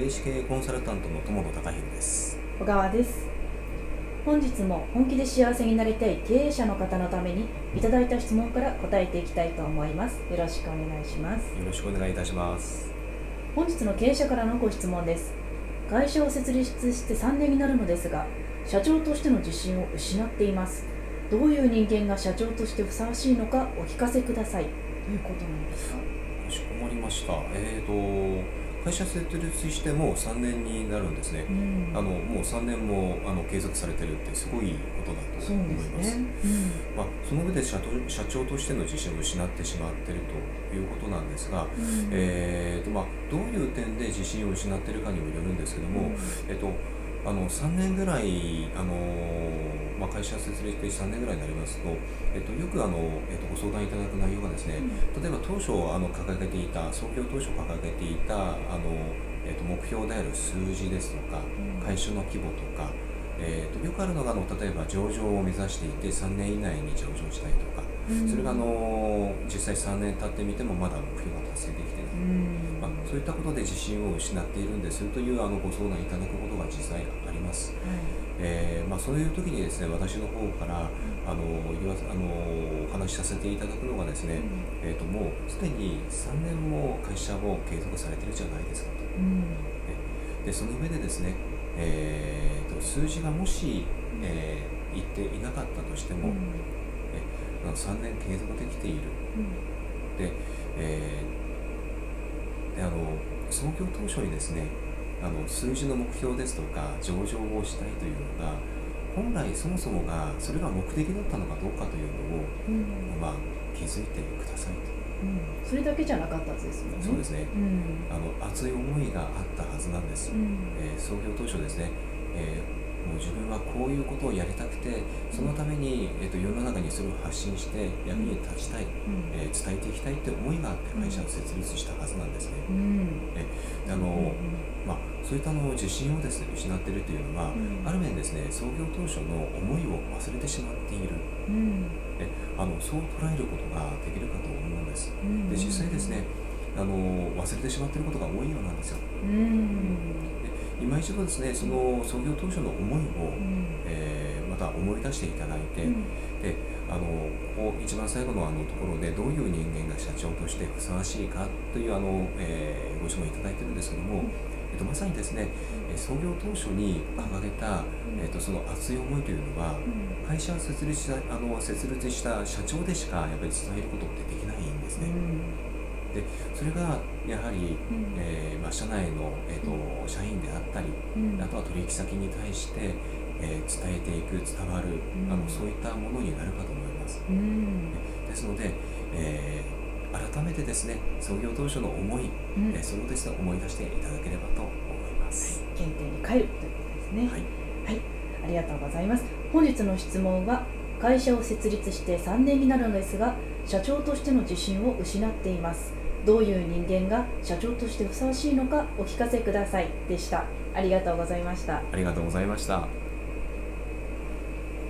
霊視系コンサルタントの友野隆弘です。小川です。本日も本気で幸せになりたい経営者の方のためにいただいた質問から答えていきたいと思います。よろしくお願いします。よろしくお願いいたします。本日の経営者からのご質問です。会社を設立して3年になるのですが社長としての自信を失っています。どういう人間が社長としてふさわしいのかお聞かせください。ということなんですかかしこまりました。えーと会社設立してもう3年になるんですね、うん、あのもう3年もあの継続されてるってすごいことだと思います、ね。うん、まあ、その上で社社長としての自信を失ってしまっているということなんですが、うん、えーとまあ、どういう点で自信を失っているかにもよるんですけども、えっとあの3年ぐらいあのまあ、会社設立して3年ぐらいになりますと、えっと、よくあの、えっと、ご相談いただく内容がですね、例えば当初あの掲げていた創業当初掲げていたあの、えっと、目標である数字ですとか会社の規模とか、えーと、よくあるのがあの例えば上場を目指していて3年以内に上場したいとか、それがあの実際3年経ってみてもまだ目標が達成できてない、まあ、そういったことで自信を失っているんですというあのご相談いただくことが実際あります。はい、えー、まあ、そういう時にですね私の方からあの言わあのお話しさせていただくのがですね、うん、えーと、もうすでに3年も会社を継続されてるじゃないですかと。うん、でその上でですねえーと、数字がもし、えー、言っていなかったとしても、うん、え3年継続できている、うん、で,、えー、であの創業当初にですねあの数字の目標ですとか上場をしたいというのが本来そもそもがそれが目的だったのかどうかというのを、うん、まあ、気づいてくださいと。うん、それだけじゃなかったですよね。そうですね。うん、あの熱い思いがあったはずなんです。うん、えー、創業当初ですね、えー、もう自分はこういうことをやりたくて、そのためにえっ、ー、と世の中にそれを発信して役に立ちたい、えー、伝えていきたいって思いがあって会社を設立したはずなんですね。えあの、まあそういったの自信をですね失っているというのは、ある面ですね創業当初の思いを忘れてしまっている。えあのそう捉えることができるかと思うんです。で実際ですねあの忘れてしまっていることが多いようなんですよ。で今一度ですねその創業当初の思いを、えー、また思い出していただいて、であのここ一番最後のあのところでどういう人間が社長としてふさわしいかというあの、えー、ご質問いただいてるんですけども、えっと、まさにですね創業当初に掲げた、えっと、その熱い思いというのは、会社を設立したあの設立した社長でしかやっぱり伝えることってできないんですね。でそれがやはり、えーまあ、社内の、えーと、社員であったり、あとは取引先に対して、えー、伝えていく伝わる、あのそういったものになるかと思います。ですので、えー改めてですね創業当初の思い、うん、えそれをですね思い出していただければと思います、はい、原点に帰るということですね。はい、はい、ありがとうございます。本日の質問は会社を設立して3年になるのですが社長としての自信を失っていますどういう人間が社長としてふさわしいのかお聞かせくださいでした。ありがとうございました。ありがとうございました。